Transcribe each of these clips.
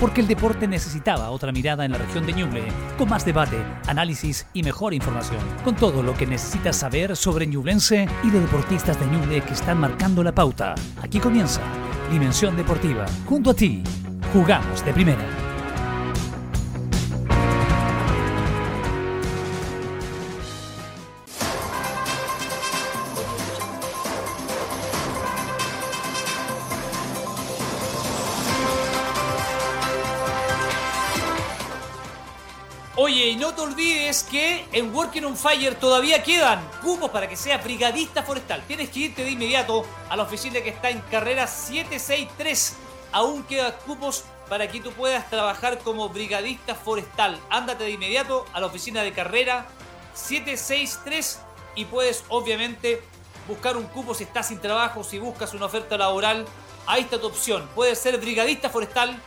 porque el deporte necesitaba otra mirada en la región de Ñuble, con más debate, análisis y mejor información, con todo lo que necesitas saber sobre Ñublense y de deportistas de Ñuble que están marcando la pauta. Aquí comienza Dimensión Deportiva, junto a ti, jugamos de primera. Olvides que en Working on Fire todavía quedan cupos para que seas brigadista forestal. Tienes que irte de inmediato a la oficina que está en carrera 763. Aún quedan cupos para que tú puedas trabajar como brigadista forestal. Ándate de inmediato a la oficina de carrera 763 y puedes obviamente buscar un cupo si estás sin trabajo, si buscas una oferta laboral. Ahí está tu opción. Puedes ser brigadista forestal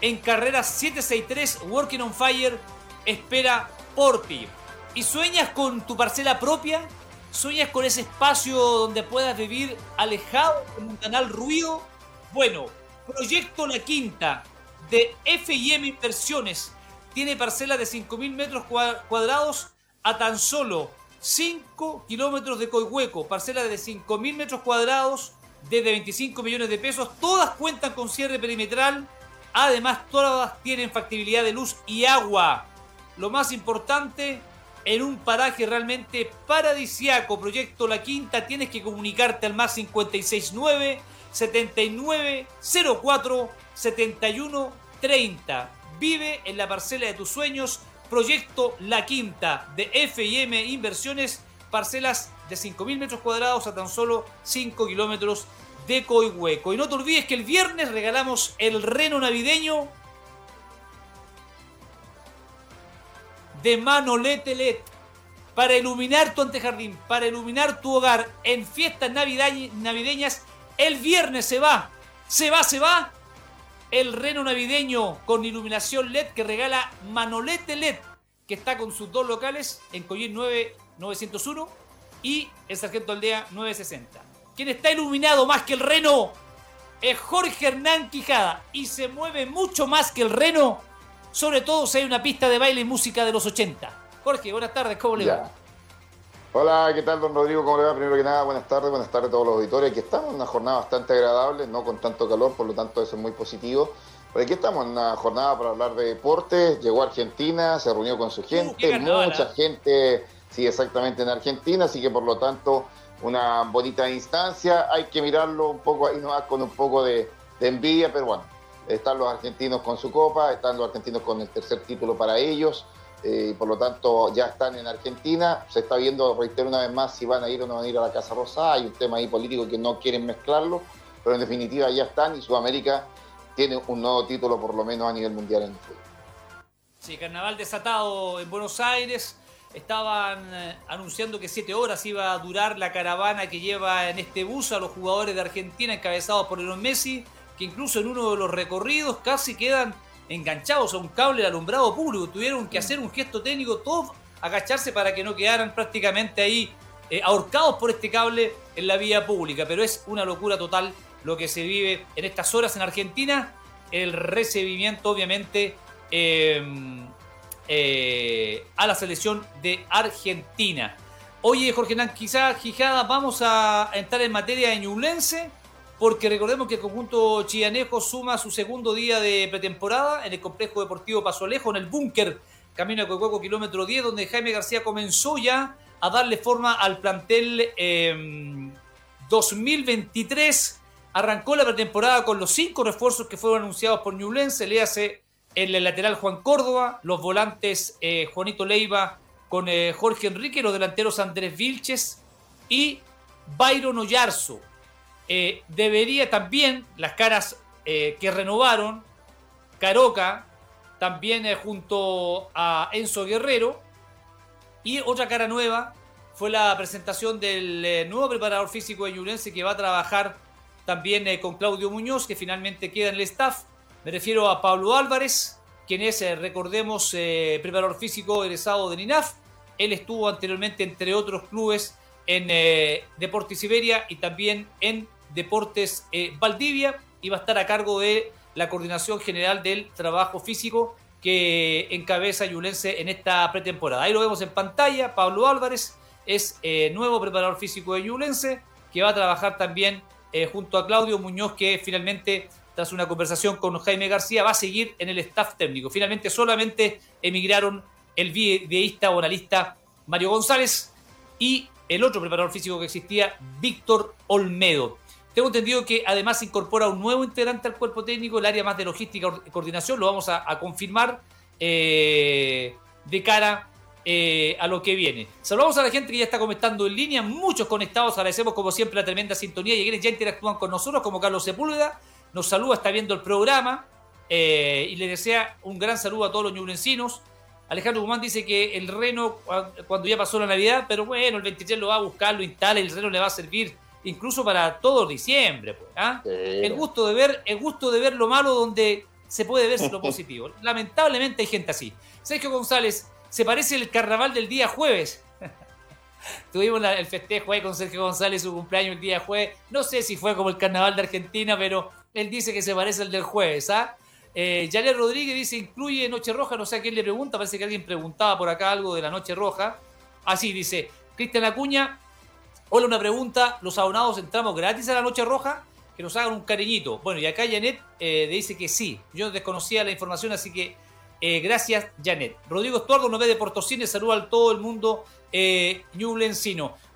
en carrera 763 Working on Fire espera por ti. ¿Y sueñas con tu parcela propia? ¿Sueñas con ese espacio donde puedas vivir alejado de un canal ruido? Bueno, Proyecto La Quinta de FIM Inversiones tiene parcela de 5.000 metros cuadrados a tan solo 5 kilómetros de Coihueco. Parcela de 5.000 metros cuadrados desde 25 millones de pesos. Todas cuentan con cierre perimetral. Además, todas tienen factibilidad de luz y agua lo más importante, en un paraje realmente paradisiaco, proyecto La Quinta, tienes que comunicarte al más 569 7904 7130. Vive en la parcela de tus sueños, proyecto La Quinta de FIM Inversiones, parcelas de 5.000 metros cuadrados a tan solo 5 kilómetros de Coihueco. Y no te olvides que el viernes regalamos el reno navideño de Manolete LED para iluminar tu antejardín, para iluminar tu hogar en fiestas navideñas. El viernes se va, se va, se va el reno navideño con iluminación LED que regala Manolete LED, que está con sus dos locales en Collín 9901 y el Sargento Aldea 960. Quien está iluminado más que el reno es Jorge Hernán Quijada y se mueve mucho más que el reno sobre todo si hay una pista de baile y música de los 80. Jorge, buenas tardes, ¿cómo le va? Hola, ¿qué tal, don Rodrigo? ¿Cómo le va? Primero que nada, buenas tardes, buenas tardes a todos los auditores. Aquí estamos en una jornada bastante agradable, no con tanto calor, por lo tanto eso es muy positivo. Pero aquí estamos en una jornada para hablar de deportes. Llegó a Argentina, se reunió con su uh, gente, mucha gente, sí, exactamente en Argentina, así que por lo tanto una bonita instancia. Hay que mirarlo un poco ahí nomás con un poco de envidia, pero bueno, están los argentinos con su copa, están los argentinos con el tercer título para ellos, eh, por lo tanto ya están en Argentina. Se está viendo, reitero una vez más, si van a ir o no van a ir a la Casa Rosada. Hay un tema ahí político que no quieren mezclarlo, pero en definitiva ya están y Sudamérica tiene un nuevo título, por lo menos a nivel mundial en el fútbol. Sí, carnaval desatado en Buenos Aires. Estaban eh, anunciando que siete horas iba a durar la caravana que lleva en este bus a los jugadores de Argentina encabezados por Lionel Messi que incluso en uno de los recorridos casi quedan enganchados a un cable de alumbrado público. Tuvieron que hacer un gesto técnico, todos agacharse para que no quedaran prácticamente ahí eh, ahorcados por este cable en la vía pública. Pero es una locura total lo que se vive en estas horas en Argentina. El recibimiento, obviamente, em, eh, a la selección de Argentina. Oye, Jorge Nan, quizá Gijada, vamos a entrar en materia de Ñublense porque recordemos que el conjunto chianejo suma su segundo día de pretemporada en el complejo deportivo Paso Alejo, en el búnker Camino a Coihueco, kilómetro 10, donde Jaime García comenzó ya a darle forma al plantel 2023. Em, Arrancó la pretemporada con los cinco refuerzos que fueron anunciados por Ñublense, le hace el lateral Juan Córdoba, los volantes eh, Juanito Leiva con eh, Jorge Enrique, los delanteros Andrés Vilches y Byron Oyarzo. Eh, debería también, las caras eh, que renovaron, Caroca, también eh, junto a Enzo Guerrero, y otra cara nueva fue la presentación del nuevo preparador físico de Ñublense que va a trabajar también con Claudio Muñoz, que finalmente queda en el staff. Me refiero a Pablo Álvarez, quien es, recordemos, preparador físico egresado de NINAF. Él estuvo anteriormente, entre otros clubes, en Deportes Siberia y también en Deportes eh, Valdivia y va a estar a cargo de la coordinación general del trabajo físico que encabeza Yulense en esta pretemporada. Ahí lo vemos en pantalla, Pablo Álvarez es eh, nuevo preparador físico de Yulense, que va a trabajar también eh, junto a Claudio Muñoz, que finalmente, tras una conversación con Jaime García, va a seguir en el staff técnico. Finalmente solamente emigraron el videísta o analista Mario González y el otro preparador físico que existía, Víctor Olmedo. Tengo entendido que además incorpora un nuevo integrante al cuerpo técnico, el área más de logística y coordinación, lo vamos a, confirmar eh, de cara eh, a lo que viene. Saludamos a la gente que ya está comentando en línea, muchos conectados, agradecemos como siempre la tremenda sintonía y quienes ya interactúan con nosotros, como Carlos Sepúlveda, nos saluda, está viendo el programa eh, y le desea un gran saludo a todos los ñublencinos. Alejandro Guzmán dice que el Reno, cuando ya pasó la Navidad, pero bueno, el 23 lo va a buscar, lo instala y el Reno le va a servir incluso para todo diciembre. Pues, ¿ah? el, gusto de ver, el gusto de ver lo malo donde se puede ver lo positivo. Lamentablemente hay gente así. Sergio González, se parece el carnaval del día jueves. Tuvimos el festejo ahí con Sergio González, su cumpleaños el día jueves. No sé si fue como el carnaval de Argentina, pero él dice que se parece al del jueves. ¿ah? Eh, Rodríguez dice, incluye Noche Roja, no sé a quién le pregunta, parece que alguien preguntaba por acá algo de la Noche Roja. Así dice, Cristian Acuña, hola, una pregunta, ¿los abonados entramos gratis a la Noche Roja? Que nos hagan un cariñito. Bueno, y acá Janet eh, dice que sí, yo desconocía la información, así que eh, gracias Janet. Rodrigo Estuardo nos ve de Portocine, saluda a todo el mundo eh,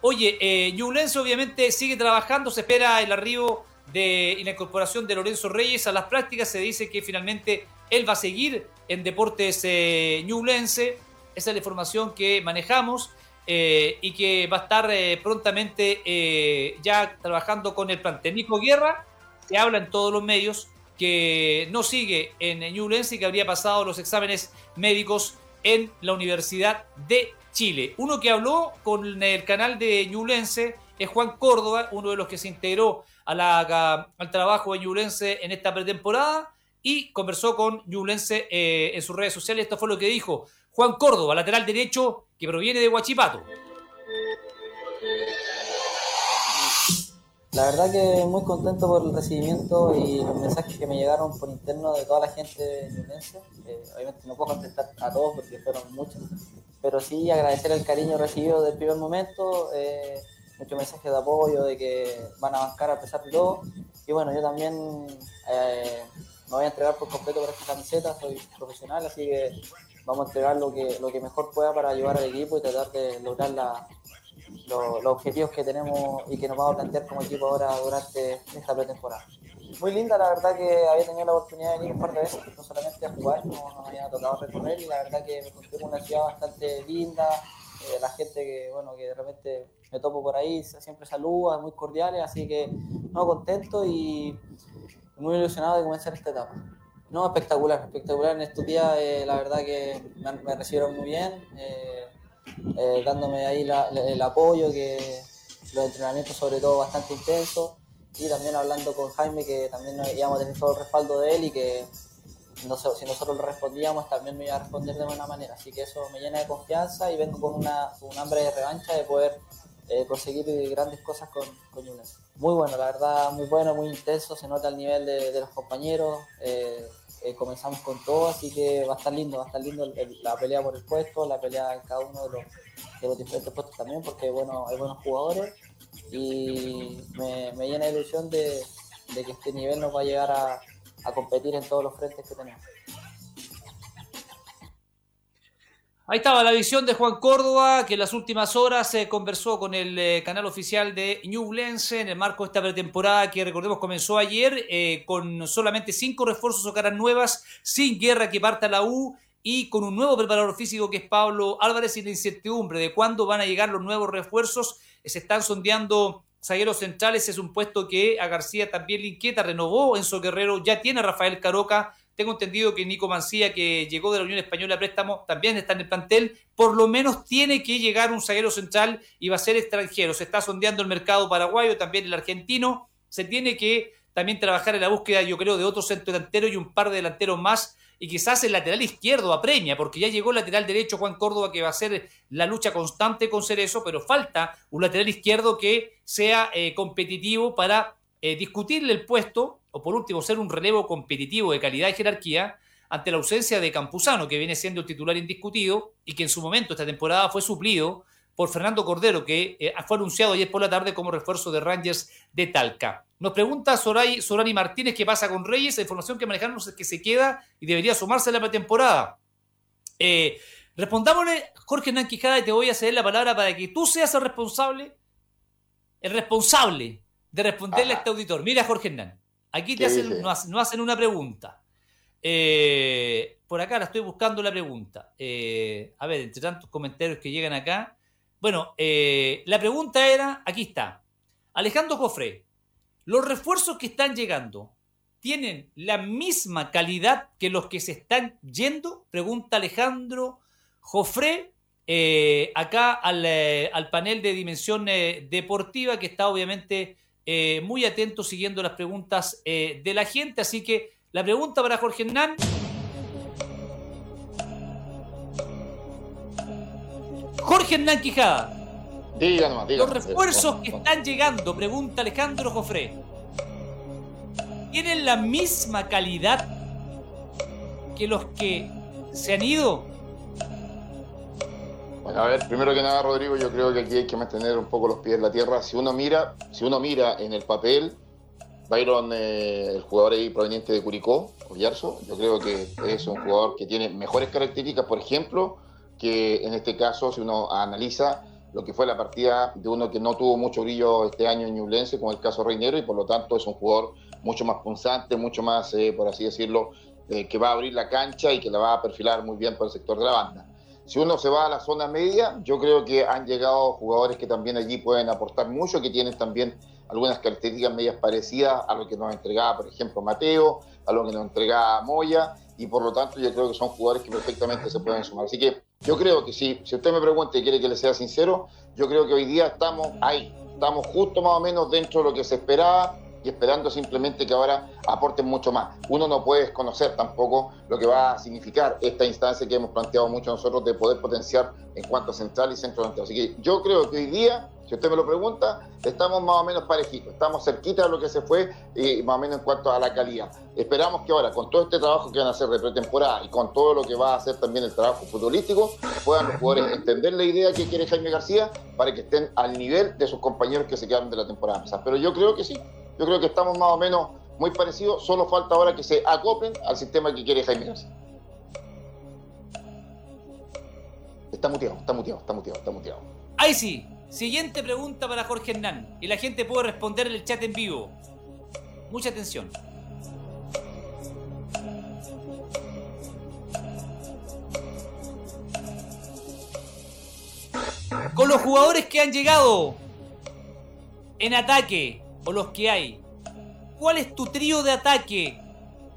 Oye, eh, obviamente sigue trabajando, se espera el arribo de, y la incorporación de Lorenzo Reyes a las prácticas. Se dice que finalmente él va a seguir en Deportes eh, Ñublense. Esa es la información que manejamos eh, y que va a estar eh, prontamente ya trabajando con el plantel. Nico Guerra, se habla en todos los medios que no sigue en Ñublense y que habría pasado los exámenes médicos en la Universidad de Chile. Uno que habló con el canal de Ñublense es Juan Córdoba, uno de los que se integró al trabajo de Ñublense en esta pretemporada y conversó con Ñublense eh, en sus redes sociales. Esto fue lo que dijo Juan Córdoba, lateral derecho que proviene de Huachipato. La verdad que muy contento por el recibimiento y los mensajes que me llegaron por interno de toda la gente de Ñublense. Eh, obviamente no puedo contestar a todos porque fueron muchos, pero sí agradecer el cariño recibido del primer momento. Eh, muchos mensajes de apoyo, de que van a bancar a pesar de todo. Y bueno, yo también eh, me voy a entregar por completo por esta camiseta, soy profesional, así que vamos a entregar lo que, lo que mejor pueda para ayudar al equipo y tratar de lograr la, los objetivos que tenemos y que nos vamos a plantear como equipo ahora durante esta pretemporada. Muy linda, la verdad que había tenido la oportunidad de venir un par de veces, no solamente a jugar, no, me había tocado recorrer y la verdad que me encontré con una ciudad bastante linda, eh, la gente que, bueno, que de repente me topo por ahí, siempre saluda, muy cordiales, así que no, contento y muy ilusionado de comenzar esta etapa. No, espectacular, espectacular en estos días, eh, la verdad que me, recibieron muy bien, eh, eh, dándome ahí el apoyo, que los entrenamientos sobre todo bastante intensos y también hablando con Jaime que también íbamos a tener todo el respaldo de él y que si nosotros le respondíamos también me iba a responder de buena manera. Así que eso me llena de confianza y vengo con una, un hambre de revancha de poder eh, conseguir grandes cosas con, con Muy bueno, la verdad, muy bueno, muy intenso, se nota el nivel de, los compañeros. Eh, eh, comenzamos con todo, así que va a estar lindo, va a estar lindo la pelea por el puesto, la pelea en cada uno de los, de los diferentes puestos también, porque bueno, hay buenos jugadores y me, llena de ilusión de, de, que este nivel nos va a llegar a, a competir en todos los frentes que tenemos. Ahí estaba la visión de Juan Córdoba, que en las últimas horas se conversó con el eh, canal oficial de Ñublense en el marco de esta pretemporada que recordemos comenzó ayer eh, con solamente cinco refuerzos o caras nuevas, sin guerra que parta la U y con un nuevo preparador físico que es Pablo Álvarez y la incertidumbre de cuándo van a llegar los nuevos refuerzos. Se están sondeando zagueros centrales, es un puesto que a García también le inquieta, renovó Enzo Guerrero, ya tiene a Rafael Caroca tengo entendido que Nico Mancía, que llegó de la Unión Española a préstamo, también está en el plantel. Por lo menos tiene que llegar un zaguero central y va a ser extranjero. Se está sondeando el mercado paraguayo, también el argentino. Se tiene que también trabajar en la búsqueda, yo creo, de otro centro delantero y un par de delanteros más. Y quizás el lateral izquierdo apremia, porque ya llegó el lateral derecho Juan Córdoba, que va a ser la lucha constante con ser eso, pero falta un lateral izquierdo que sea eh, competitivo para eh, discutirle el puesto, o por último ser un relevo competitivo de calidad y jerarquía, ante la ausencia de Campuzano, que viene siendo el titular indiscutido y que en su momento esta temporada fue suplido por Fernando Cordero, que eh, fue anunciado ayer por la tarde como refuerzo de Rangers de Talca. Nos pregunta Soray, Sorani Martínez qué pasa con Reyes. La información que manejamos es que se queda y debería sumarse a la pretemporada. Eh, respondámosle, Jorge Hernán Quijada, y te voy a ceder la palabra para que tú seas el responsable, el responsable de responderle a este auditor. Mira, Jorge Hernán, aquí te hacen, no, hacen una pregunta. Eh, por acá la estoy buscando la pregunta. Eh, a ver, entre tantos comentarios que llegan acá. Bueno, eh, la pregunta era, aquí está. Alejandro Cofre, ¿los refuerzos que están llegando tienen la misma calidad que los que se están yendo? Pregunta Alejandro Jofre acá al, al, panel de dimensión deportiva que está obviamente eh, muy atento siguiendo las preguntas eh, de la gente. Así que la pregunta para Jorge Hernán. Jorge Hernán Quijada. Los refuerzos que están llegando, pregunta Alejandro Jofré, ¿tienen la misma calidad que los que se han ido? Bueno, a ver, primero que nada, Rodrigo, yo creo que aquí hay que mantener un poco los pies en la tierra. Si uno mira, si uno mira en el papel, Byron, eh, el jugador ahí proveniente de Curicó, Ollarzo, yo creo que es un jugador que tiene mejores características, por ejemplo, que en este caso, si uno analiza lo que fue la partida de uno que no tuvo mucho brillo este año en Ñublense, como el caso Reinero, y por lo tanto es un jugador mucho más punzante, mucho más, eh, por así decirlo, eh, que va a abrir la cancha y que la va a perfilar muy bien por el sector de la banda. Si uno se va a la zona media, yo creo que han llegado jugadores que también allí pueden aportar mucho, que tienen también algunas características medias parecidas a lo que nos entregaba, por ejemplo, Mateo, a lo que nos entregaba Moya, y por lo tanto yo creo que son jugadores que perfectamente se pueden sumar. Así que yo creo que si, si usted me pregunta y quiere que le sea sincero, yo creo que hoy día estamos ahí, estamos justo más o menos dentro de lo que se esperaba, y esperando simplemente que ahora aporten mucho más. Uno no puede desconocer tampoco lo que va a significar esta instancia que hemos planteado mucho nosotros de poder potenciar en cuanto a central y centro delantero. Así que yo creo que hoy día, si usted me lo pregunta, estamos más o menos parejitos, estamos cerquita de lo que se fue y más o menos en cuanto a la calidad. Esperamos que ahora, con todo este trabajo que van a hacer de pretemporada y con todo lo que va a hacer también el trabajo futbolístico, puedan los jugadores entender la idea que quiere Jaime García para que estén al nivel de sus compañeros que se quedaron de la temporada Pero yo creo que sí, yo creo que estamos más o menos muy parecidos, solo falta ahora que se acoplen al sistema que quiere Jaime García. Está muteado, está muteado, está muteado, está muteado. Ahí sí. Siguiente pregunta para Jorge Hernán. Y la gente puede responder en el chat en vivo. Mucha atención. Con los jugadores que han llegado en ataque, o los que hay. ¿Cuál es tu trío de ataque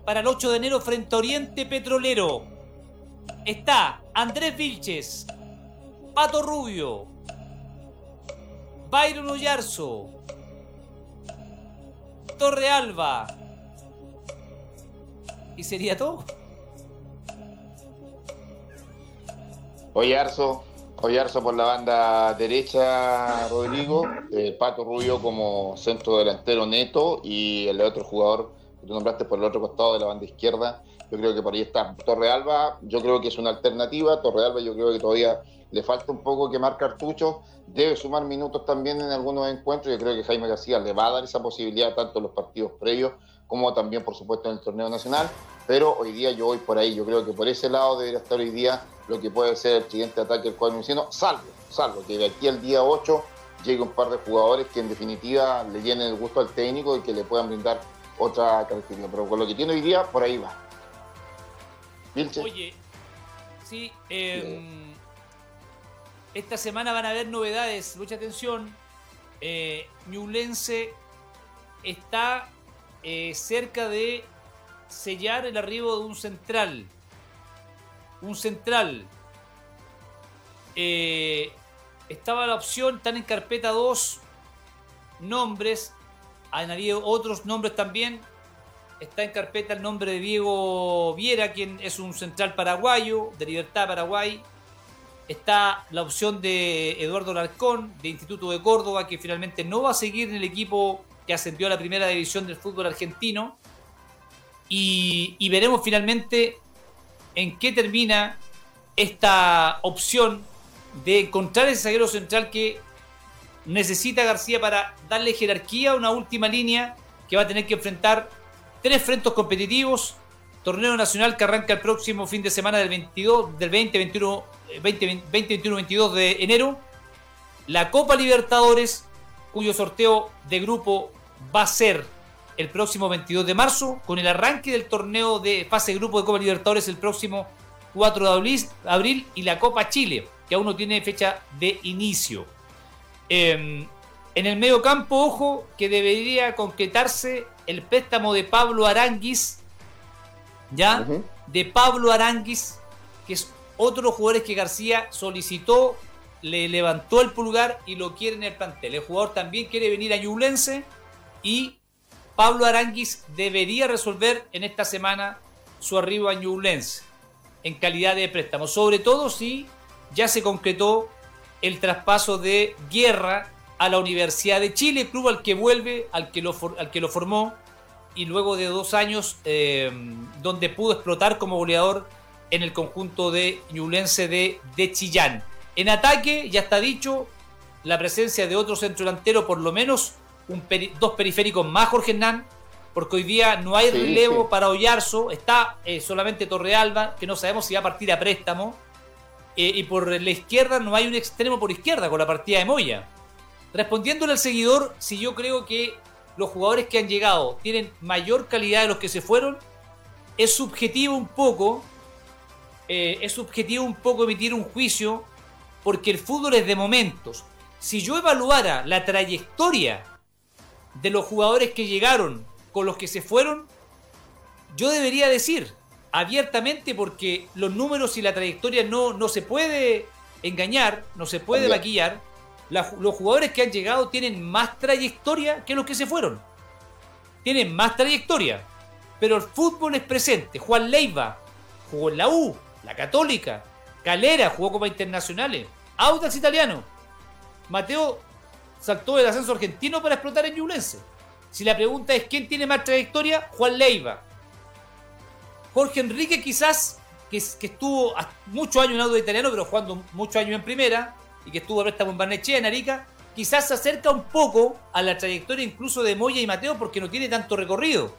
para el 8 de enero frente a Oriente Petrolero? Está Andrés Vilches, Pato Rubio, Byron Ollarzo, Torre Alba. ¿Y sería todo? Ollarzo, Oyarzo por la banda derecha, Rodrigo, eh, Pato Rubio como centro delantero neto y el otro jugador que tú nombraste por el otro costado de la banda izquierda. Yo creo que por ahí está Torrealba, yo creo que es una alternativa. Torrealba yo creo que todavía le falta un poco que marcar cartucho, debe sumar minutos también en algunos encuentros. Yo creo que Jaime García le va a dar esa posibilidad tanto en los partidos previos como también, por supuesto, en el torneo nacional. Pero hoy día yo voy por ahí. Yo creo que por ese lado debería estar hoy día lo que puede ser el siguiente ataque del cuadro salvo, salvo que de aquí al día 8 llegue un par de jugadores que en definitiva le llenen el gusto al técnico y que le puedan brindar otra característica. Pero con lo que tiene hoy día, por ahí va. Oye, sí, em, esta semana van a haber novedades, mucha atención. Eh, está eh, cerca de sellar el arribo de un central. Un central. Eh, estaba la opción, están en carpeta dos nombres. Han otros nombres también. Está en carpeta el nombre de Diego Viera, quien es un central paraguayo, de Libertad Paraguay. Está la opción de Eduardo Larcón, de Instituto de Córdoba, que finalmente no va a seguir en el equipo que ascendió a la primera división del fútbol argentino. Y, veremos finalmente en qué termina esta opción de encontrar ese zaguero central que necesita García para darle jerarquía a una última línea que va a tener que enfrentar tres frentes competitivos. Torneo nacional que arranca el próximo fin de semana del 22, del 20, 21, 20, 21, 22 de enero. La Copa Libertadores, cuyo sorteo de grupo va a ser el próximo 22 de marzo, con el arranque del torneo de fase de grupo de Copa Libertadores el próximo 4 de abril, y la Copa Chile, que aún no tiene fecha de inicio. Em, en el medio campo, ojo, que debería concretarse el préstamo de Pablo Aranguis, ¿ya? De Pablo Aranguis, que es otro jugador que García solicitó, le levantó el pulgar y lo quiere en el plantel. El jugador también quiere venir a Ñublense y Pablo Aranguis debería resolver en esta semana su arribo a Ñublense en calidad de préstamo. Sobre todo si ya se concretó el traspaso de Guerra a la Universidad de Chile, club al que vuelve, al que lo, formó, y luego de dos años eh, donde pudo explotar como goleador en el conjunto de Ñublense de, de Chillán. En ataque, ya está dicho, la presencia de otro centro delantero, por lo menos dos periféricos más, Jorge Hernán, porque hoy día no hay relevo para Ollarzo, está eh, solamente Torrealba, que no sabemos si va a partir a préstamo, eh, y por la izquierda no hay un extremo por izquierda con la partida de Moya. Respondiéndole al seguidor, si yo creo que los jugadores que han llegado tienen mayor calidad de los que se fueron, es subjetivo un poco, eh, es subjetivo un poco emitir un juicio, porque el fútbol es de momentos. Si yo evaluara la trayectoria de los jugadores que llegaron con los que se fueron, yo debería decir abiertamente porque los números y la trayectoria no, no se puede engañar, no se puede maquillar. los jugadores que han llegado tienen más trayectoria que los que se fueron. Tienen más trayectoria. Pero el fútbol es presente. Juan Leiva jugó en la U, la Católica. Calera jugó Copa Internacionales. Audax Italiano. Mateo saltó del ascenso argentino para explotar en Ñublense. Si la pregunta es quién tiene más trayectoria, Juan Leiva. Jorge Enrique quizás, que, estuvo muchos años en Audax Italiano, pero jugando muchos años en primera, y que estuvo préstamo en Barnechea, en Arica, quizás se acerca un poco a la trayectoria incluso de Moya y Mateo porque no tiene tanto recorrido.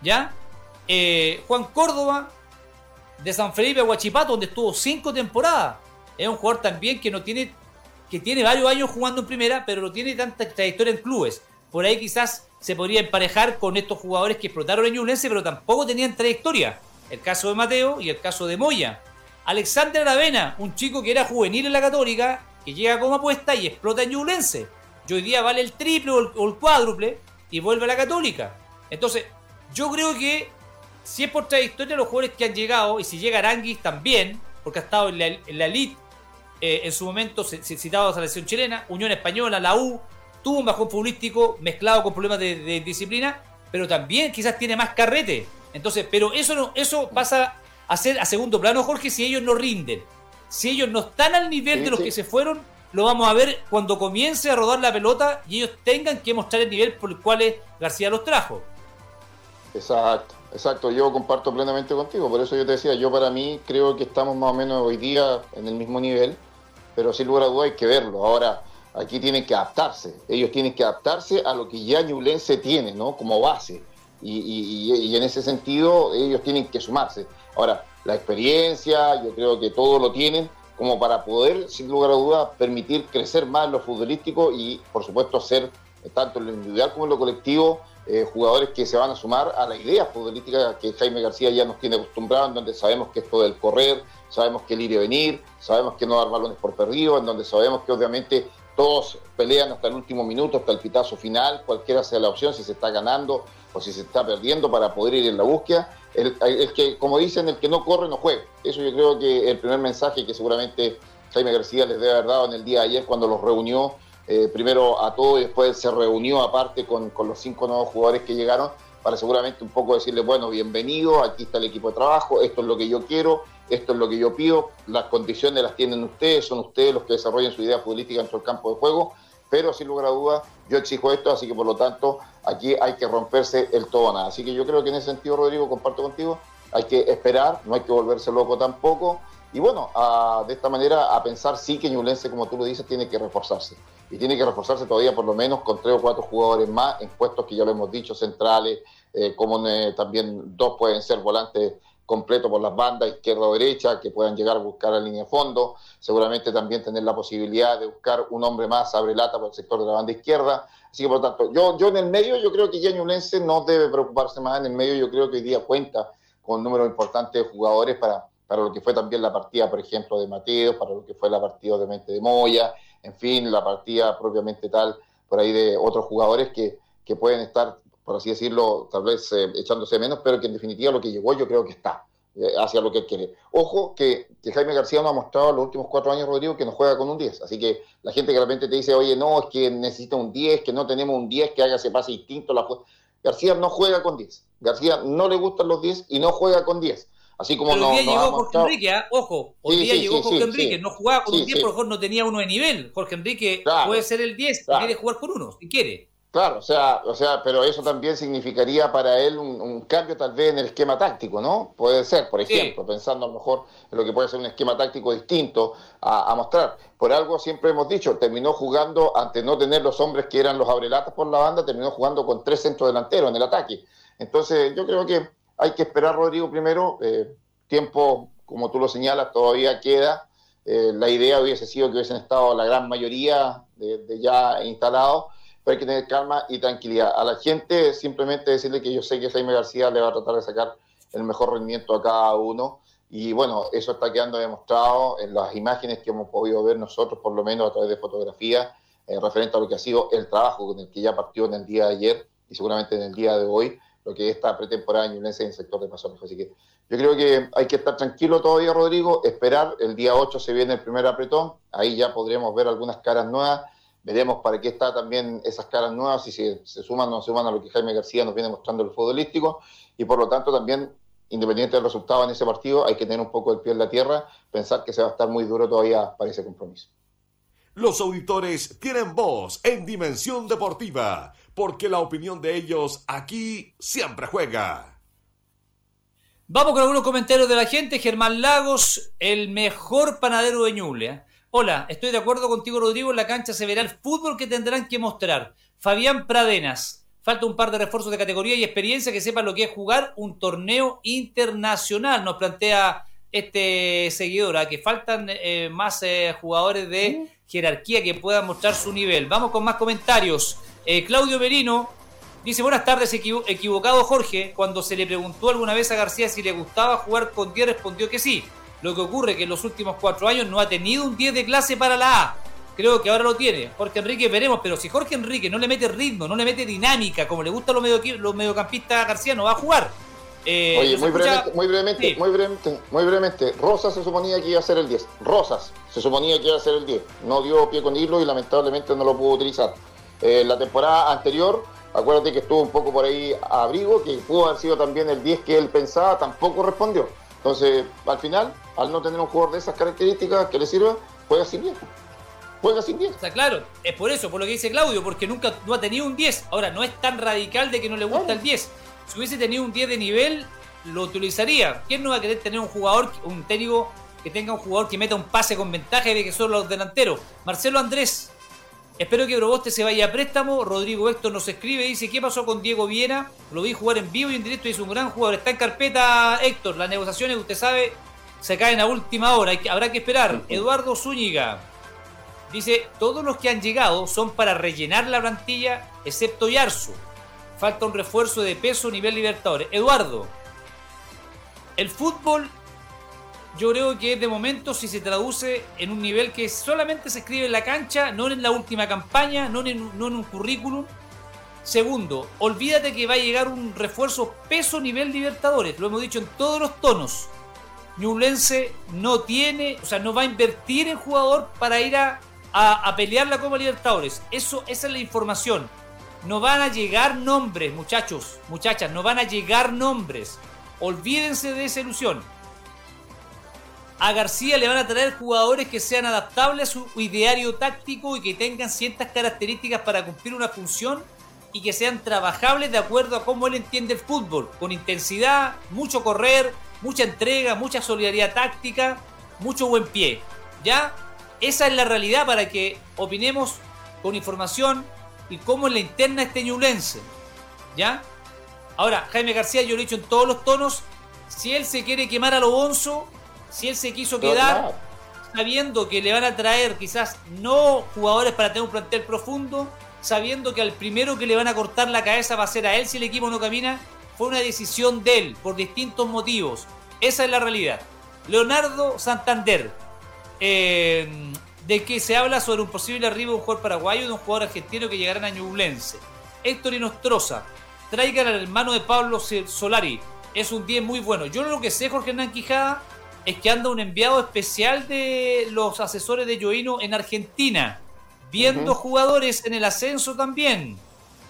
¿Ya? Eh, Juan Córdoba, de San Felipe a Huachipato, donde estuvo cinco temporadas. Es un jugador también que no tiene que tiene varios años jugando en primera, pero no tiene tanta trayectoria en clubes. Por ahí quizás se podría emparejar con estos jugadores que explotaron en Ñublense, pero tampoco tenían trayectoria. El caso de Mateo y el caso de Moya. Alexander Aravena, un chico que era juvenil en la Católica, que llega como apuesta y explota en Ñublense. Y hoy día vale el triple o el, cuádruple y vuelve a la Católica. Entonces, yo creo que si es por trayectoria los jugadores que han llegado, y si llega Aranguis también, porque ha estado en la, en la elite eh, en su momento se, citaba a la selección chilena, Unión Española, la U, tuvo un bajón futbolístico mezclado con problemas de, disciplina, pero también quizás tiene más carrete. Entonces, pero eso no, eso pasa a ser a segundo plano, Jorge, si ellos no rinden. Si ellos no están al nivel de los que se fueron, lo vamos a ver cuando comience a rodar la pelota y ellos tengan que mostrar el nivel por el cual García los trajo. Exacto, exacto, yo comparto plenamente contigo, por eso yo te decía, yo para mí creo que estamos más o menos hoy día en el mismo nivel pero sin lugar a dudas hay que verlo. Ahora, aquí tienen que adaptarse, ellos tienen que adaptarse a lo que ya Ñublense tiene, ¿no? Como base. Y, en ese sentido ellos tienen que sumarse. Ahora, la experiencia, yo creo que todo lo tienen como para poder, sin lugar a dudas, permitir crecer más en lo futbolístico y, por supuesto, ser, tanto en lo individual como en lo colectivo, eh, jugadores que se van a sumar a la idea futbolística que Jaime García ya nos tiene acostumbrado, en donde sabemos que esto del correr, sabemos que el ir y venir, sabemos que no dar balones por perdido, en donde sabemos que obviamente todos pelean hasta el último minuto, hasta el pitazo final, cualquiera sea la opción, si se está ganando o si se está perdiendo para poder ir en la búsqueda. El, que, como dicen, el que no corre no juega. Eso yo creo que el primer mensaje que seguramente Jaime García les debe haber dado en el día de ayer cuando los reunió eh, primero a todos y después se reunió aparte con, con los cinco nuevos jugadores que llegaron para seguramente un poco decirle, bueno, bienvenido, aquí está el equipo de trabajo, esto es lo que yo quiero, esto es lo que yo pido, las condiciones las tienen ustedes, son ustedes los que desarrollan su idea política dentro del campo de juego, pero sin lugar a dudas yo exijo esto, así que por lo tanto aquí hay que romperse el todo nada. Así que yo creo que en ese sentido, Rodrigo, comparto contigo, hay que esperar, no hay que volverse loco tampoco. Y bueno, de esta manera a pensar sí que Ñublense, como tú lo dices, tiene que reforzarse. Y tiene que reforzarse todavía por lo menos con tres o cuatro jugadores más en puestos que ya lo hemos dicho, centrales, eh, como eh, también dos pueden ser volantes completo por las bandas, izquierda o derecha, que puedan llegar a buscar la línea de fondo. Seguramente también tener la posibilidad de buscar un hombre más abre lata por el sector de la banda izquierda. Así que, por lo tanto, yo, yo en el medio, yo creo que ya Ñulense no debe preocuparse más. En el medio, yo creo que hoy día cuenta con un número importante de jugadores para, para lo que fue también la partida, por ejemplo, de Mateo, para lo que fue la partida, de Mente de Moya, en fin, la partida propiamente tal, por ahí de otros jugadores que, que pueden estar por así decirlo, tal vez eh, echándose menos, pero que en definitiva lo que llegó yo creo que está eh, hacia lo que él quiere. Ojo que, Jaime García nos ha mostrado los últimos cuatro años, Rodrigo, que no juega con un 10. Así que la gente que de repente te dice, oye, no, es que necesita un 10, que no tenemos un 10, que haga ese pase distinto. La García no juega con 10. García no le gustan los 10 y no juega con 10. Así como no, hoy día llegó Jorge Enrique, ¿ah? ojo, hoy día llegó Jorge Enrique, no jugaba con un 10, por lo mejor no tenía uno de nivel. Jorge Enrique puede ser el 10 y quiere jugar con uno, si quiere. Claro, o sea, o sea, pero eso también significaría para él un, cambio tal vez en el esquema táctico, ¿no? Puede ser, por ejemplo, pensando a lo mejor en lo que puede ser un esquema táctico distinto a, mostrar. Por algo siempre hemos dicho, terminó jugando, ante no tener los hombres que eran los abrelatas por la banda, terminó jugando con tres centros delanteros en el ataque. Entonces, yo creo que hay que esperar, Rodrigo, primero. Eh, tiempo, como tú lo señalas, todavía queda. Eh, la idea hubiese sido que hubiesen estado la gran mayoría de ya instalados pero hay que tener calma y tranquilidad. A la gente simplemente decirle que yo sé que Jaime García le va a tratar de sacar el mejor rendimiento a cada uno. Y bueno, eso está quedando demostrado en las imágenes que hemos podido ver nosotros, por lo menos a través de fotografía, eh, referente a lo que ha sido el trabajo con el que ya partió en el día de ayer y seguramente en el día de hoy, lo que es esta pretemporada en el sector de pasos. Así que yo creo que hay que estar tranquilo todavía, Rodrigo, esperar. El día 8 se viene el primer apretón, ahí ya podremos ver algunas caras nuevas Veremos para qué está también esas caras nuevas, si se, suman o no se suman a lo que Jaime García nos viene mostrando el futbolístico. Y por lo tanto también, independiente del resultado en ese partido, hay que tener un poco el pie en la tierra, pensar que se va a estar muy duro todavía para ese compromiso. Los auditores tienen voz en Dimensión Deportiva, porque la opinión de ellos aquí siempre juega. Vamos con algunos comentarios de la gente. Germán Lagos, el mejor panadero de Ñuble. ¿eh? Hola, estoy de acuerdo contigo, Rodrigo. En la cancha se verá el fútbol que tendrán que mostrar. Fabián Pradenas. Falta un par de refuerzos de categoría y experiencia que sepan lo que es jugar un torneo internacional. Nos plantea este seguidor, ¿ah? que faltan eh, más eh, jugadores de jerarquía que puedan mostrar su nivel. Vamos con más comentarios. Eh, Claudio Merino dice, buenas tardes, equivocado Jorge. Cuando se le preguntó alguna vez a García si le gustaba jugar con 10, respondió que sí. Lo que ocurre es que en los últimos cuatro años no ha tenido un 10 de clase para la A. Creo que ahora lo tiene. Jorge Enrique veremos, pero si Jorge Enrique no le mete ritmo, no le mete dinámica, como le gusta a los, los mediocampistas García, no va a jugar. Eh, Oye, muy, brevemente, muy, brevemente, muy brevemente, muy brevemente, Rosas se suponía que iba a ser el 10. Rosas se suponía que iba a ser el 10. No dio pie con hilo y lamentablemente no lo pudo utilizar. Eh, la temporada anterior, acuérdate que estuvo un poco por ahí a abrigo, que pudo haber sido también el 10 que él pensaba, tampoco respondió. Entonces, al final, al no tener un jugador de esas características que le sirva, juega sin 10. Juega sin 10. Está claro, es por eso, por lo que dice Claudio, porque nunca no ha tenido un 10. Ahora, no es tan radical de que no le gusta el 10. Si hubiese tenido un 10 de nivel, lo utilizaría. ¿Quién no va a querer tener un jugador, un técnico que tenga un jugador que meta un pase con ventaja de que son los delanteros? Marcelo Andrés, Espero que Broboste se vaya a préstamo. Rodrigo Héctor nos escribe y dice: ¿Qué pasó con Diego Viera? Lo vi jugar en vivo y en directo y es un gran jugador. Está en carpeta, Héctor. Las negociaciones, usted sabe, se caen a última hora. habrá que esperar. Eduardo Zúñiga dice: Todos los que han llegado son para rellenar la plantilla, excepto Yarsu. Falta un refuerzo de peso a nivel Libertadores. Eduardo, el fútbol yo creo que de momento si se traduce en un nivel que solamente se escribe en la cancha, no en la última campaña, no en, un currículum. Segundo, olvídate que va a llegar un refuerzo peso nivel Libertadores, lo hemos dicho en todos los tonos. Ñublense no tiene, o sea, no va a invertir en jugador para ir a, a, pelear la Copa Libertadores. Eso, esa es la información. No van a llegar nombres, muchachos, muchachas, no van a llegar nombres. Olvídense de esa ilusión a García le van a traer jugadores que sean adaptables a su ideario táctico y que tengan ciertas características para cumplir una función y que sean trabajables de acuerdo a cómo él entiende el fútbol, con intensidad, mucho correr, mucha entrega, mucha solidaridad táctica, mucho buen pie. ¿Ya? Esa es la realidad para que opinemos con información y cómo es la interna este ñulense. ¿Ya? Ahora, Jaime García, yo lo he dicho en todos los tonos, si él se quiere quemar a lo bonzo, si él se quiso quedar sabiendo que le van a traer quizás no jugadores para tener un plantel profundo, sabiendo que al primero que le van a cortar la cabeza va a ser a él si el equipo no camina, fue una decisión de él por distintos motivos. Esa es la realidad. Leonardo Santander, eh, de que se habla sobre un posible arribo de un jugador paraguayo y de un jugador argentino que llegarán a Ñublense. Héctor Inostroza, traigan al hermano de Pablo Solari. Es un 10 muy bueno. Yo lo que sé, Jorge Hernán Quijada, es que anda un enviado especial de los asesores de Joino en Argentina, viendo jugadores en el ascenso también.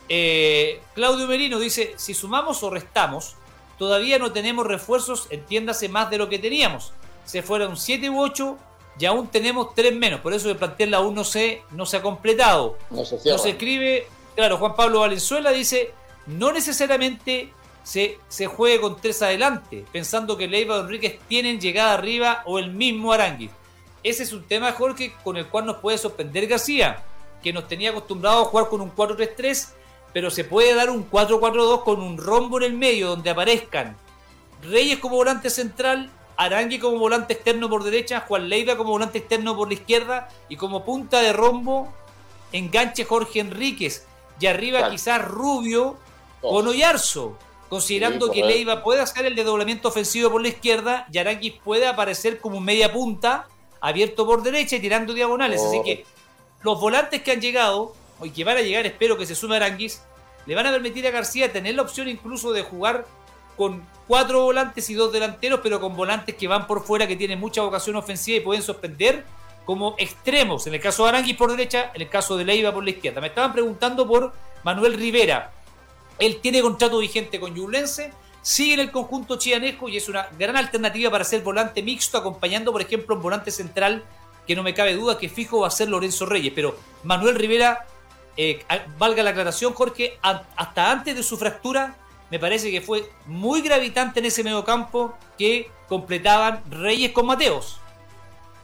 Eh, Claudio Merino dice, si sumamos o restamos, todavía no tenemos refuerzos, entiéndase más de lo que teníamos. Se fueron 7 u 8 y aún tenemos 3 menos, por eso el plantel aún no se, no se ha completado. No se, no se escribe, claro, Juan Pablo Valenzuela dice, no necesariamente se, se juegue con tres adelante, pensando que Leiva y Enríquez tienen llegada arriba o el mismo Aranguis. Ese es un tema, Jorge, con el cual nos puede sorprender García, que nos tenía acostumbrado a jugar con un 4-3-3, pero se puede dar un 4-4-2 con un rombo en el medio donde aparezcan Reyes como volante central, Arangui como volante externo por derecha, Juan Leiva como volante externo por la izquierda y como punta de rombo enganche Jorge Enríquez. Y arriba quizás Rubio con Oyarzo considerando que Leiva puede hacer el desdoblamiento ofensivo por la izquierda y Aranguis puede aparecer como media punta, abierto por derecha y tirando diagonales. Así que los volantes que han llegado, y que van a llegar, espero que se sume Aranguis, le van a permitir a García tener la opción incluso de jugar con cuatro volantes y dos delanteros, pero con volantes que van por fuera, que tienen mucha vocación ofensiva y pueden sorprender como extremos. En el caso de Aranguis por derecha, en el caso de Leiva por la izquierda. Me estaban preguntando por Manuel Rivera. Él tiene contrato vigente con Yublense, sigue en el conjunto chianesco y es una gran alternativa para ser volante mixto, acompañando, por ejemplo, un volante central, que no me cabe duda que fijo va a ser Lorenzo Reyes. Pero Manuel Rivera, eh, valga la aclaración, Jorge, hasta antes de su fractura, me parece que fue muy gravitante en ese mediocampo que completaban Reyes con Mateos.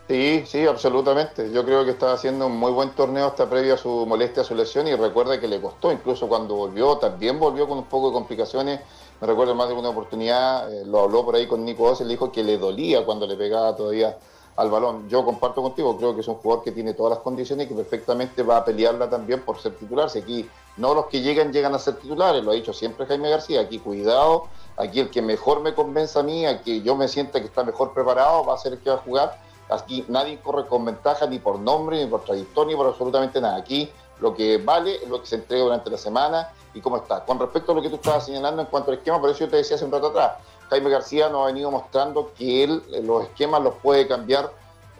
Sí, sí, absolutamente. Yo creo que estaba haciendo un muy buen torneo hasta previo a su molestia, a su lesión, y recuerda que le costó, incluso cuando volvió, también volvió con un poco de complicaciones. Me recuerdo más de una oportunidad, eh, lo habló por ahí con Nico Oz, le dijo que le dolía cuando le pegaba todavía al balón. Yo comparto contigo, creo que es un jugador que tiene todas las condiciones y que perfectamente va a pelearla también por ser titular. Si aquí no los que llegan llegan a ser titulares, lo ha dicho siempre Jaime García, aquí cuidado, aquí el que mejor me convenza a mí, a que yo me sienta que está mejor preparado, va a ser el que va a jugar Aquí nadie corre con ventaja ni por nombre, ni por trayectoria, ni por absolutamente nada. Aquí lo que vale es lo que se entrega durante la semana y cómo está. Con respecto a lo que tú estabas señalando en cuanto al esquema, por eso yo te decía hace un rato atrás, Jaime García nos ha venido mostrando que él eh, los esquemas los puede cambiar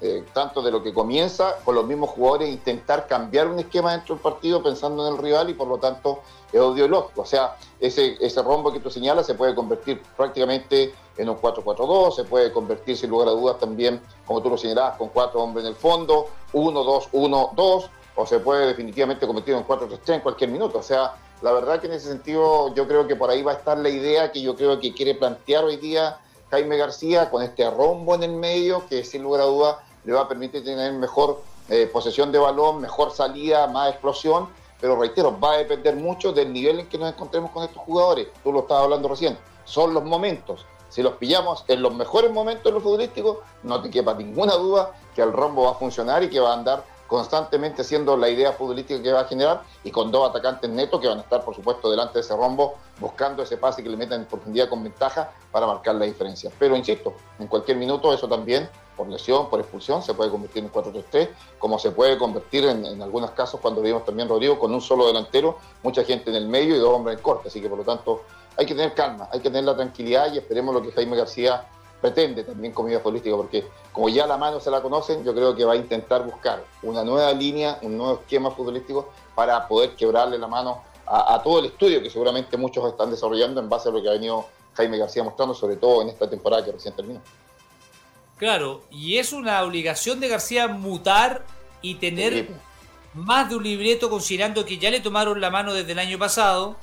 eh, tanto de lo que comienza con los mismos jugadores, intentar cambiar un esquema dentro del partido pensando en el rival y por lo tanto es audiológico. O sea, ese, ese rombo que tú señalas se puede convertir prácticamente en un 4-4-2, se puede convertir sin lugar a dudas también, como tú lo señalabas, con cuatro hombres en el fondo, 1-2-1-2, o se puede definitivamente convertir en 4-3-3 en cualquier minuto. O sea, la verdad que en ese sentido yo creo que por ahí va a estar la idea que yo creo que quiere plantear hoy día Jaime García con este rombo en el medio que sin lugar a dudas le va a permitir tener mejor eh, posesión de balón, mejor salida, más explosión, pero reitero, va a depender mucho del nivel en que nos encontremos con estos jugadores. Tú lo estabas hablando recién, son los momentos. Si los pillamos en los mejores momentos de los futbolísticos, no te quepa ninguna duda que el rombo va a funcionar y que va a andar constantemente siendo la idea futbolística que va a generar y con dos atacantes netos que van a estar, por supuesto, delante de ese rombo, buscando ese pase que le metan en profundidad con ventaja para marcar la diferencia. Pero insisto, en cualquier minuto eso también, por lesión, por expulsión, se puede convertir en 4-3-3, como se puede convertir en, algunos casos, cuando vimos también Rodrigo, con un solo delantero, mucha gente en el medio y dos hombres en corte. Así que, por lo tanto, hay que tener calma, hay que tener la tranquilidad y esperemos lo que Jaime García pretende también con vida política, porque como ya la mano se la conocen, yo creo que va a intentar buscar una nueva línea, un nuevo esquema futbolístico para poder quebrarle la mano a, todo el estudio que seguramente muchos están desarrollando en base a lo que ha venido Jaime García mostrando, sobre todo en esta temporada que recién terminó. Claro, y es una obligación de García mutar y tener más de un libreto considerando que ya le tomaron la mano desde el año pasado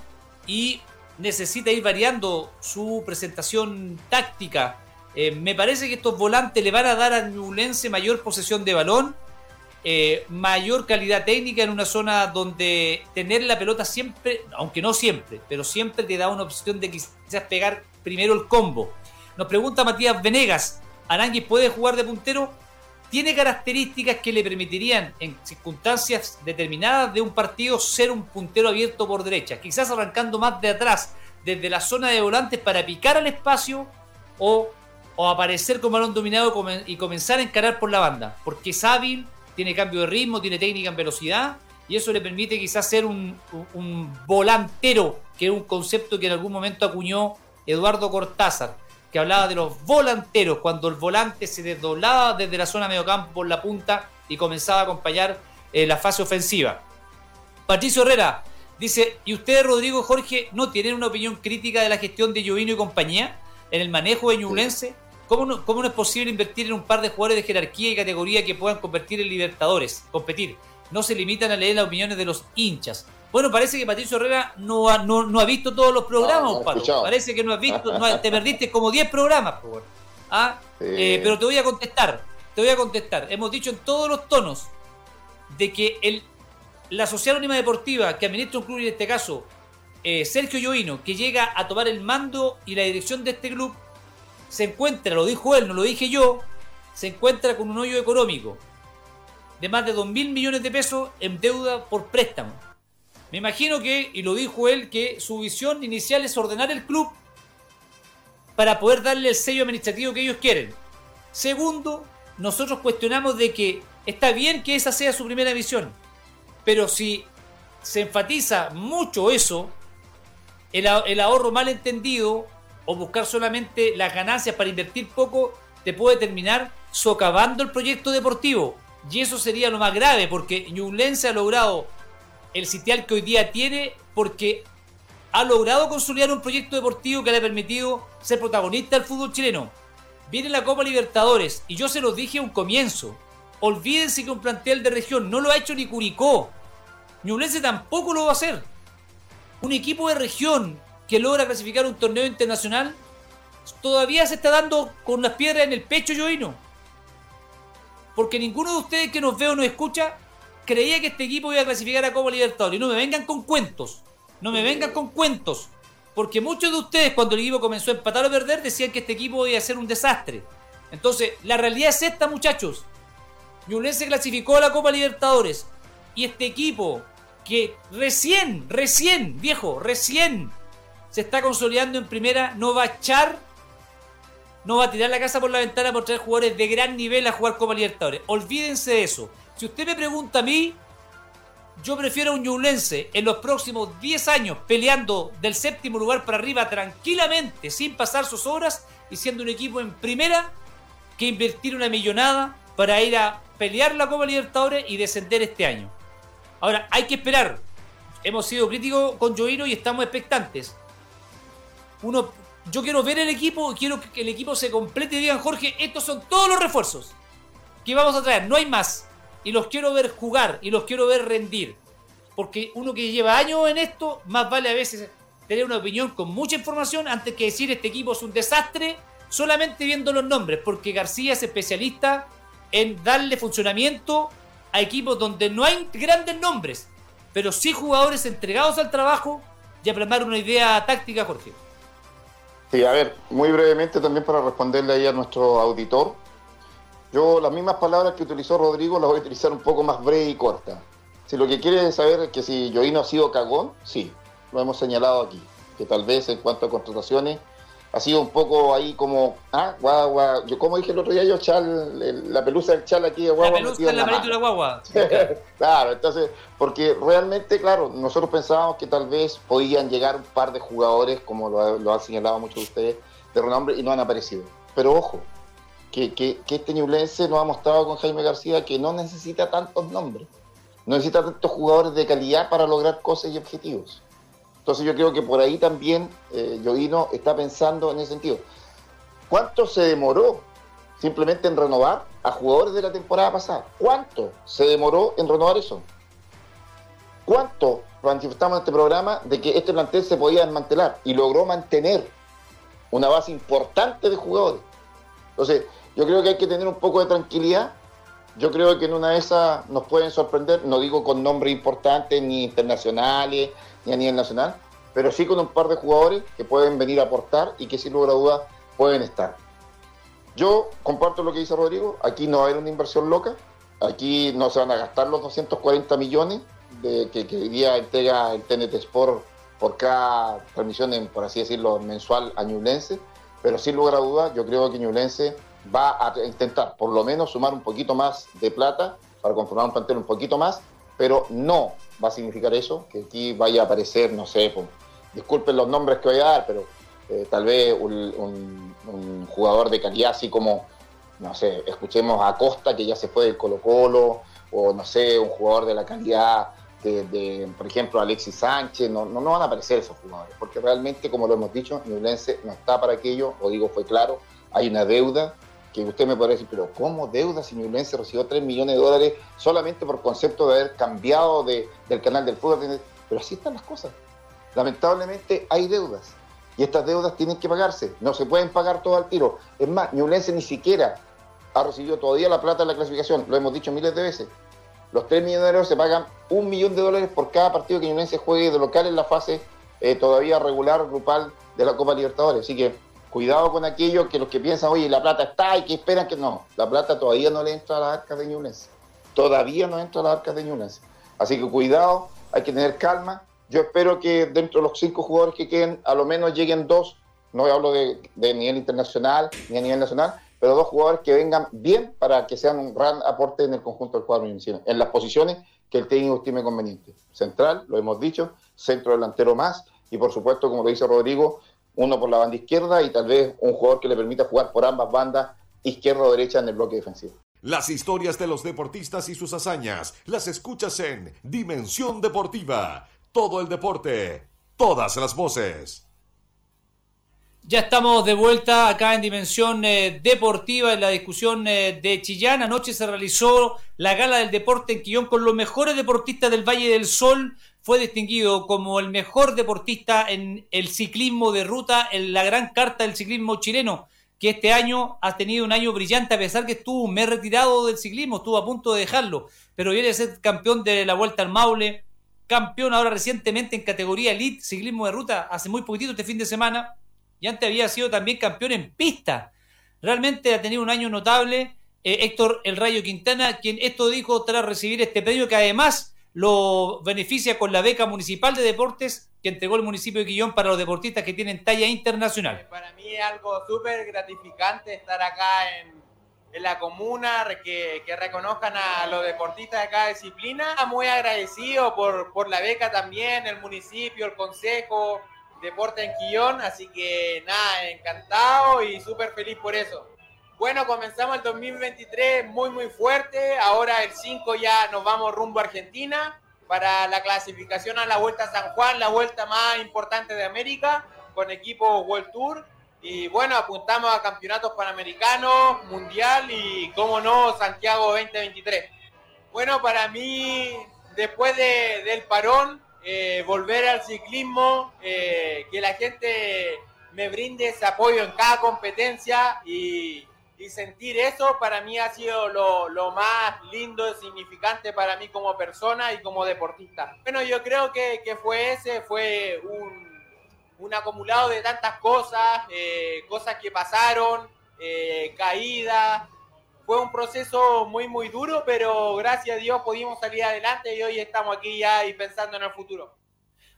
y necesita ir variando su presentación táctica. Eh, me parece que estos volantes le van a dar a Ñublense mayor posesión de balón, eh, mayor calidad técnica en una zona donde tener la pelota siempre, aunque no siempre, pero siempre te da una opción de quizás pegar primero el combo. Nos pregunta Matías Venegas, ¿Aranguis puede jugar de puntero? Tiene características que le permitirían, en circunstancias determinadas de un partido, ser un puntero abierto por derecha. Quizás arrancando más de atrás, desde la zona de volantes, para picar al espacio o, aparecer con balón dominado y comenzar a encarar por la banda. Porque es hábil, tiene cambio de ritmo, tiene técnica en velocidad y eso le permite quizás ser un, un volantero, que es un concepto que en algún momento acuñó Eduardo Cortázar que hablaba de los volanteros, cuando el volante se desdoblaba desde la zona mediocampo por la punta y comenzaba a acompañar eh, la fase ofensiva. Patricio Herrera dice, ¿y ustedes, Rodrigo Jorge, no tienen una opinión crítica de la gestión de Jovino y compañía en el manejo de Ñublense? ¿Cómo no, ¿Cómo no es posible invertir en un par de jugadores de jerarquía y categoría que puedan convertir en libertadores, competir? No se limitan a leer las opiniones de los hinchas. Bueno, parece que Patricio Herrera no ha, no, ha visto todos los programas, Parece que no has visto, te perdiste como 10 programas, ¿Ah? Eh, pero te voy a contestar, te voy a contestar. Hemos dicho en todos los tonos de que el, la Social Unima Deportiva que administra un club, y en este caso eh, Sergio Llovino, que llega a tomar el mando y la dirección de este club, se encuentra, lo dijo él, no lo dije yo, se encuentra con un hoyo económico de más de 2 mil millones de pesos en deuda por préstamo me imagino que, y lo dijo él, que su visión inicial es ordenar el club para poder darle el sello administrativo que ellos quieren. Segundo, nosotros cuestionamos de que está bien que esa sea su primera visión, pero si se enfatiza mucho eso, el, el ahorro mal entendido o buscar solamente las ganancias para invertir poco, te puede terminar socavando el proyecto deportivo. Y eso sería lo más grave, porque Ñublense ha logrado el sitial que hoy día tiene porque ha logrado consolidar un proyecto deportivo que le ha permitido ser protagonista del fútbol chileno. Viene la Copa Libertadores y yo se los dije a un comienzo. Olvídense que un plantel de región no lo ha hecho ni Curicó. Ñublense tampoco lo va a hacer. Un equipo de región que logra clasificar un torneo internacional todavía se está dando con las piedras en el pecho, Joino. Porque ninguno de ustedes que nos ve o nos escucha creía que este equipo iba a clasificar a Copa Libertadores. Y no me vengan con cuentos. No me vengan con cuentos. Porque muchos de ustedes, cuando el equipo comenzó a empatar o perder, decían que este equipo iba a ser un desastre. Entonces, la realidad es esta, muchachos. Ñublense clasificó a la Copa Libertadores. Y este equipo, que recién, recién, viejo, recién se está consolidando en primera, no va a echar, no va a tirar la casa por la ventana por traer jugadores de gran nivel a jugar Copa Libertadores. Olvídense de eso. Si usted me pregunta a mí, yo prefiero a un Ñublense en los próximos 10 años peleando del séptimo lugar para arriba tranquilamente, sin pasar sus horas y siendo un equipo en primera, que invertir una millonada para ir a pelear la Copa Libertadores y descender este año. Ahora, hay que esperar. Hemos sido críticos con Joino y estamos expectantes. Uno, yo quiero ver el equipo, quiero que el equipo se complete y digan, Jorge, estos son todos los refuerzos que vamos a traer, no hay más y los quiero ver jugar y los quiero ver rendir. Porque uno que lleva años en esto, más vale a veces tener una opinión con mucha información antes que decir este equipo es un desastre solamente viendo los nombres. Porque García es especialista en darle funcionamiento a equipos donde no hay grandes nombres, pero sí jugadores entregados al trabajo y a una idea táctica, Jorge. Sí, a ver, muy brevemente también para responderle ahí a nuestro auditor. Yo las mismas palabras que utilizó Rodrigo las voy a utilizar un poco más breve y corta. Si lo que quiere saber es que si Joino ha sido cagón, sí, lo hemos señalado aquí. Que tal vez en cuanto a contrataciones ha sido un poco ahí como, ah, guau. Yo como dije el otro día, yo chal, la pelusa del chal aquí de guagua. La pelusa en la, la guagua. claro, entonces, porque realmente, claro, nosotros pensábamos que tal vez podían llegar un par de jugadores, como lo, lo han señalado muchos de ustedes, de renombre, y no han aparecido. Pero ojo, que, que, este Ñublense nos ha mostrado con Jaime García que no necesita tantos nombres, no necesita tantos jugadores de calidad para lograr cosas y objetivos. Entonces yo creo que por ahí también eh, está pensando en ese sentido. ¿Cuánto se demoró simplemente en renovar a jugadores de la temporada pasada. ¿Cuánto se demoró en renovar eso? ¿Cuánto manifestamos en este programa de que este plantel se podía desmantelar y logró mantener una base importante de jugadores? Entonces, yo creo que hay que tener un poco de tranquilidad. Yo creo que en una de esas nos pueden sorprender, no digo con nombres importantes ni internacionales ni a nivel nacional, pero sí con un par de jugadores que pueden venir a aportar y que sin lugar a dudas pueden estar. Yo comparto lo que dice Rodrigo, aquí no va a haber una inversión loca, aquí no se van a gastar los 240 millones de, que, hoy día entrega el TNT Sport por cada transmisión, por así decirlo, mensual a Ñublense, pero sin lugar a dudas yo creo que Ñublense va a intentar por lo menos sumar un poquito más de plata para conformar un plantel un poquito más, pero no va a significar eso, que aquí vaya a aparecer, no sé, disculpen los nombres que voy a dar, pero eh, tal vez un, jugador de calidad así como, no sé, escuchemos a Costa que ya se fue del Colo Colo, o no sé, un jugador de la calidad de, por ejemplo, Alexis Sánchez, no, no, van a aparecer esos jugadores, porque realmente, como lo hemos dicho, Ñublense no está para aquello, o digo, fue claro, hay una deuda que usted me podría decir, pero ¿cómo deuda si Ñublense recibió 3 millones de dólares solamente por concepto de haber cambiado de, del canal del fútbol? Pero así están las cosas. Lamentablemente hay deudas y estas deudas tienen que pagarse, no se pueden pagar todo al tiro. Es más, Ñublense ni siquiera ha recibido todavía la plata de la clasificación, lo hemos dicho miles de veces. Los 3 millones de euros se pagan un millón de dólares por cada partido que Ñublense juegue de local en la fase eh, todavía regular, grupal de la Copa Libertadores. Así que cuidado con aquello que los que piensan, oye, la plata está y que esperan que no. La plata todavía no le entra a las arcas de Ñublense. Todavía no entra a las arcas de Ñublense. Así que cuidado, hay que tener calma yo espero que dentro de los cinco jugadores que queden, a lo menos lleguen dos, no hablo de, nivel internacional ni a nivel nacional, pero dos jugadores que vengan bien para que sean un gran aporte en el conjunto del cuadro en las posiciones que el técnico estime conveniente. Central, lo hemos dicho, centro delantero más, y por supuesto, como lo dice Rodrigo, uno por la banda izquierda y tal vez un jugador que le permita jugar por ambas bandas, izquierda o derecha, en el bloque defensivo. Las historias de los deportistas y sus hazañas las escuchas en Dimensión Deportiva todo el deporte, todas las voces. Ya estamos de vuelta acá en Dimensión eh, Deportiva en la discusión eh, de Chillán. Anoche se realizó la gala del deporte en Quillón con los mejores deportistas del Valle del Sol. Fue distinguido como el mejor deportista en el ciclismo de ruta en la gran carta del ciclismo chileno, que este año ha tenido un año brillante a pesar que estuvo me retirado del ciclismo, estuvo a punto de dejarlo, pero viene a ser campeón de la Vuelta al Maule, campeón ahora recientemente en categoría Elite, ciclismo de ruta, hace muy poquitito este fin de semana, y antes había sido también campeón en pista. Realmente ha tenido un año notable. Eh, Héctor El Rayo Quintana, quien esto dijo tras recibir este premio, que además lo beneficia con la beca municipal de deportes que entregó el municipio de Quillón para los deportistas que tienen talla internacional. Para mí es algo súper gratificante estar acá en, la comuna, que, reconozcan a los deportistas de cada disciplina. Muy agradecido por, por la beca también, el municipio, el consejo, Deporte en Quillón, así que nada, encantado y súper feliz por eso. Bueno, comenzamos el 2023 muy muy fuerte, ahora el 5 ya nos vamos rumbo a Argentina para la clasificación a la Vuelta a San Juan, la vuelta más importante de América, con equipo World Tour y bueno, apuntamos a campeonatos panamericanos, mundial y, como no, Santiago 2023. Bueno, para mí, después del parón, eh, volver al ciclismo, eh, que la gente me brinde ese apoyo en cada competencia y, sentir eso para mí ha sido lo, lo, más lindo y significante para mí como persona y como deportista. Bueno, yo creo que, que fue ese, fue un, un acumulado de tantas cosas, eh, cosas que pasaron, eh, caídas. Fue un proceso muy, muy duro, pero gracias a Dios pudimos salir adelante y hoy estamos aquí ya y pensando en el futuro.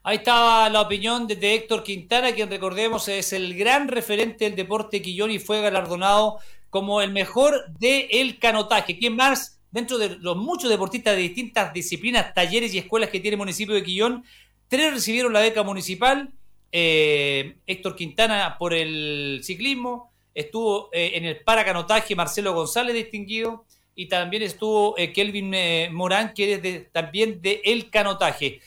Ahí estaba la opinión de, Héctor Quintana, quien recordemos es el gran referente del deporte Quillón y fue galardonado como el mejor del el canotaje. ¿Quién más? Dentro de los muchos deportistas de distintas disciplinas, talleres y escuelas que tiene el municipio de Quillón, tres recibieron la beca municipal, eh, Héctor Quintana por el ciclismo, estuvo eh, en el paracanotaje Marcelo González distinguido y también estuvo eh, Kelvin Morán que es también de el canotaje.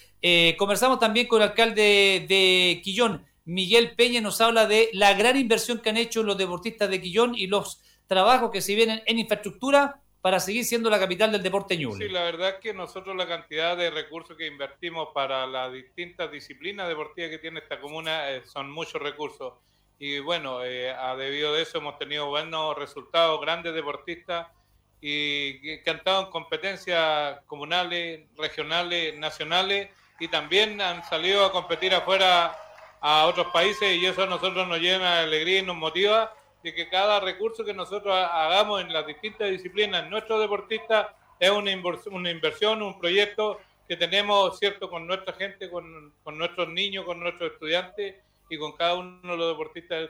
conversamos también con el alcalde de Quillón, Miguel Peña nos habla de la gran inversión que han hecho los deportistas de Quillón y los trabajos que se vienen en infraestructura para seguir siendo la capital del deporte Ñuble. Sí, la verdad es que nosotros la cantidad de recursos que invertimos para las distintas disciplinas deportivas que tiene esta comuna eh, son muchos recursos. Y bueno, eh, a debido de eso hemos tenido buenos resultados, grandes deportistas y que, han estado en competencias comunales, regionales, nacionales y también han salido a competir afuera a otros países y eso a nosotros nos llena de alegría y nos motiva de que cada recurso que nosotros hagamos en las distintas disciplinas, nuestros deportistas, es una, inversión, un proyecto que tenemos, ¿cierto?, con nuestra gente, con, con nuestros niños, con nuestros estudiantes y con cada uno de los deportistas.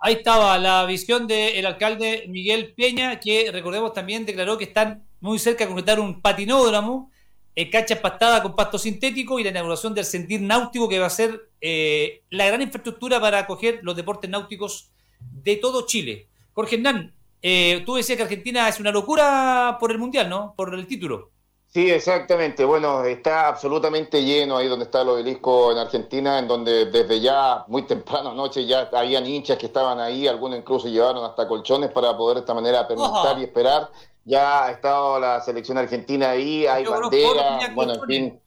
Ahí estaba la visión del alcalde Miguel Peña, que recordemos también declaró que están muy cerca de concretar un patinódromo eh, cancha pastada con pasto sintético y la inauguración del sentir náutico que va a ser eh, la gran infraestructura para acoger los deportes náuticos de todo Chile. Jorge Hernán, eh, tú decías que Argentina es una locura por el Mundial, ¿no? Por el título. Sí, exactamente. Bueno, está absolutamente lleno ahí donde está el obelisco en Argentina, en donde desde ya muy temprano anoche ya habían hinchas que estaban ahí, algunos incluso llevaron hasta colchones para poder de esta manera permanecer y esperar ya ha estado la selección argentina ahí, hay bandera, bueno, en fin,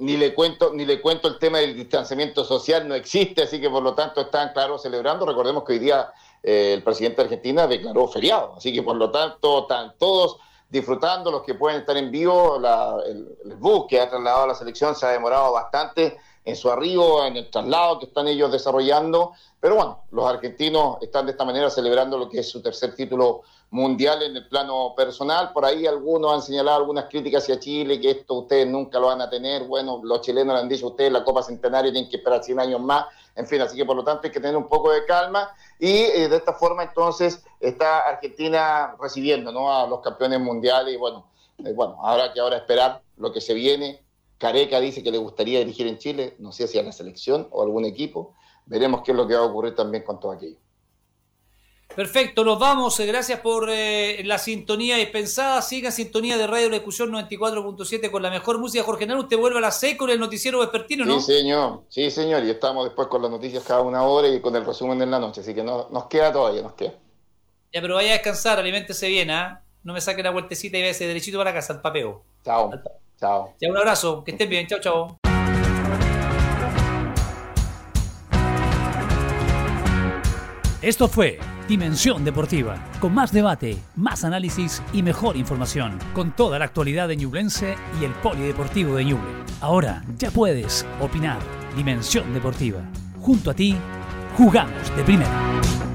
ni le cuento, ni le cuento el tema del distanciamiento social, no existe, así que por lo tanto están, claro, celebrando. Recordemos que hoy día eh, el presidente de Argentina declaró feriado, así que por lo tanto están todos disfrutando, los que pueden estar en vivo, el, el bus que ha trasladado a la selección se ha demorado bastante en su arribo, en el traslado que están ellos desarrollando, pero bueno, los argentinos están de esta manera celebrando lo que es su tercer título mundial en el plano personal. Por ahí algunos han señalado algunas críticas hacia Chile, que esto ustedes nunca lo van a tener. Bueno, los chilenos le han dicho ustedes, la Copa Centenario tienen que esperar 100 años más. En fin, así que por lo tanto hay que tener un poco de calma. Y eh, de esta forma entonces está Argentina recibiendo ¿no? a los campeones mundiales. Y bueno, eh, bueno, habrá que ahora esperar lo que se viene. Careca dice que le gustaría dirigir en Chile, no sé si a la selección o algún equipo. Veremos qué es lo que va a ocurrir también con todo aquello. Perfecto, nos vamos. Eh, gracias por eh, la sintonía dispensada. Siga sintonía de Radio Discusión 94.7 con la mejor música. Jorge Nano, usted vuelve a la C con el noticiero vespertino, ¿no? Sí, señor. Sí, señor. Y estamos después con las noticias cada una hora y con el resumen en la noche. Así que no, nos queda todavía, nos queda. Ya, pero vaya a descansar, aliméntese bien, ¿ah? No me saque la vueltecita y ese derechito para casa, al papeo. Chao. Chao. Ya, un abrazo. Que estén bien. Chao, chao. Esto fue Dimensión Deportiva, con más debate, más análisis y mejor información, con toda la actualidad de Ñublense y el Polideportivo de Ñuble. Ahora ya puedes opinar. Dimensión Deportiva. Junto a ti, jugamos de primera.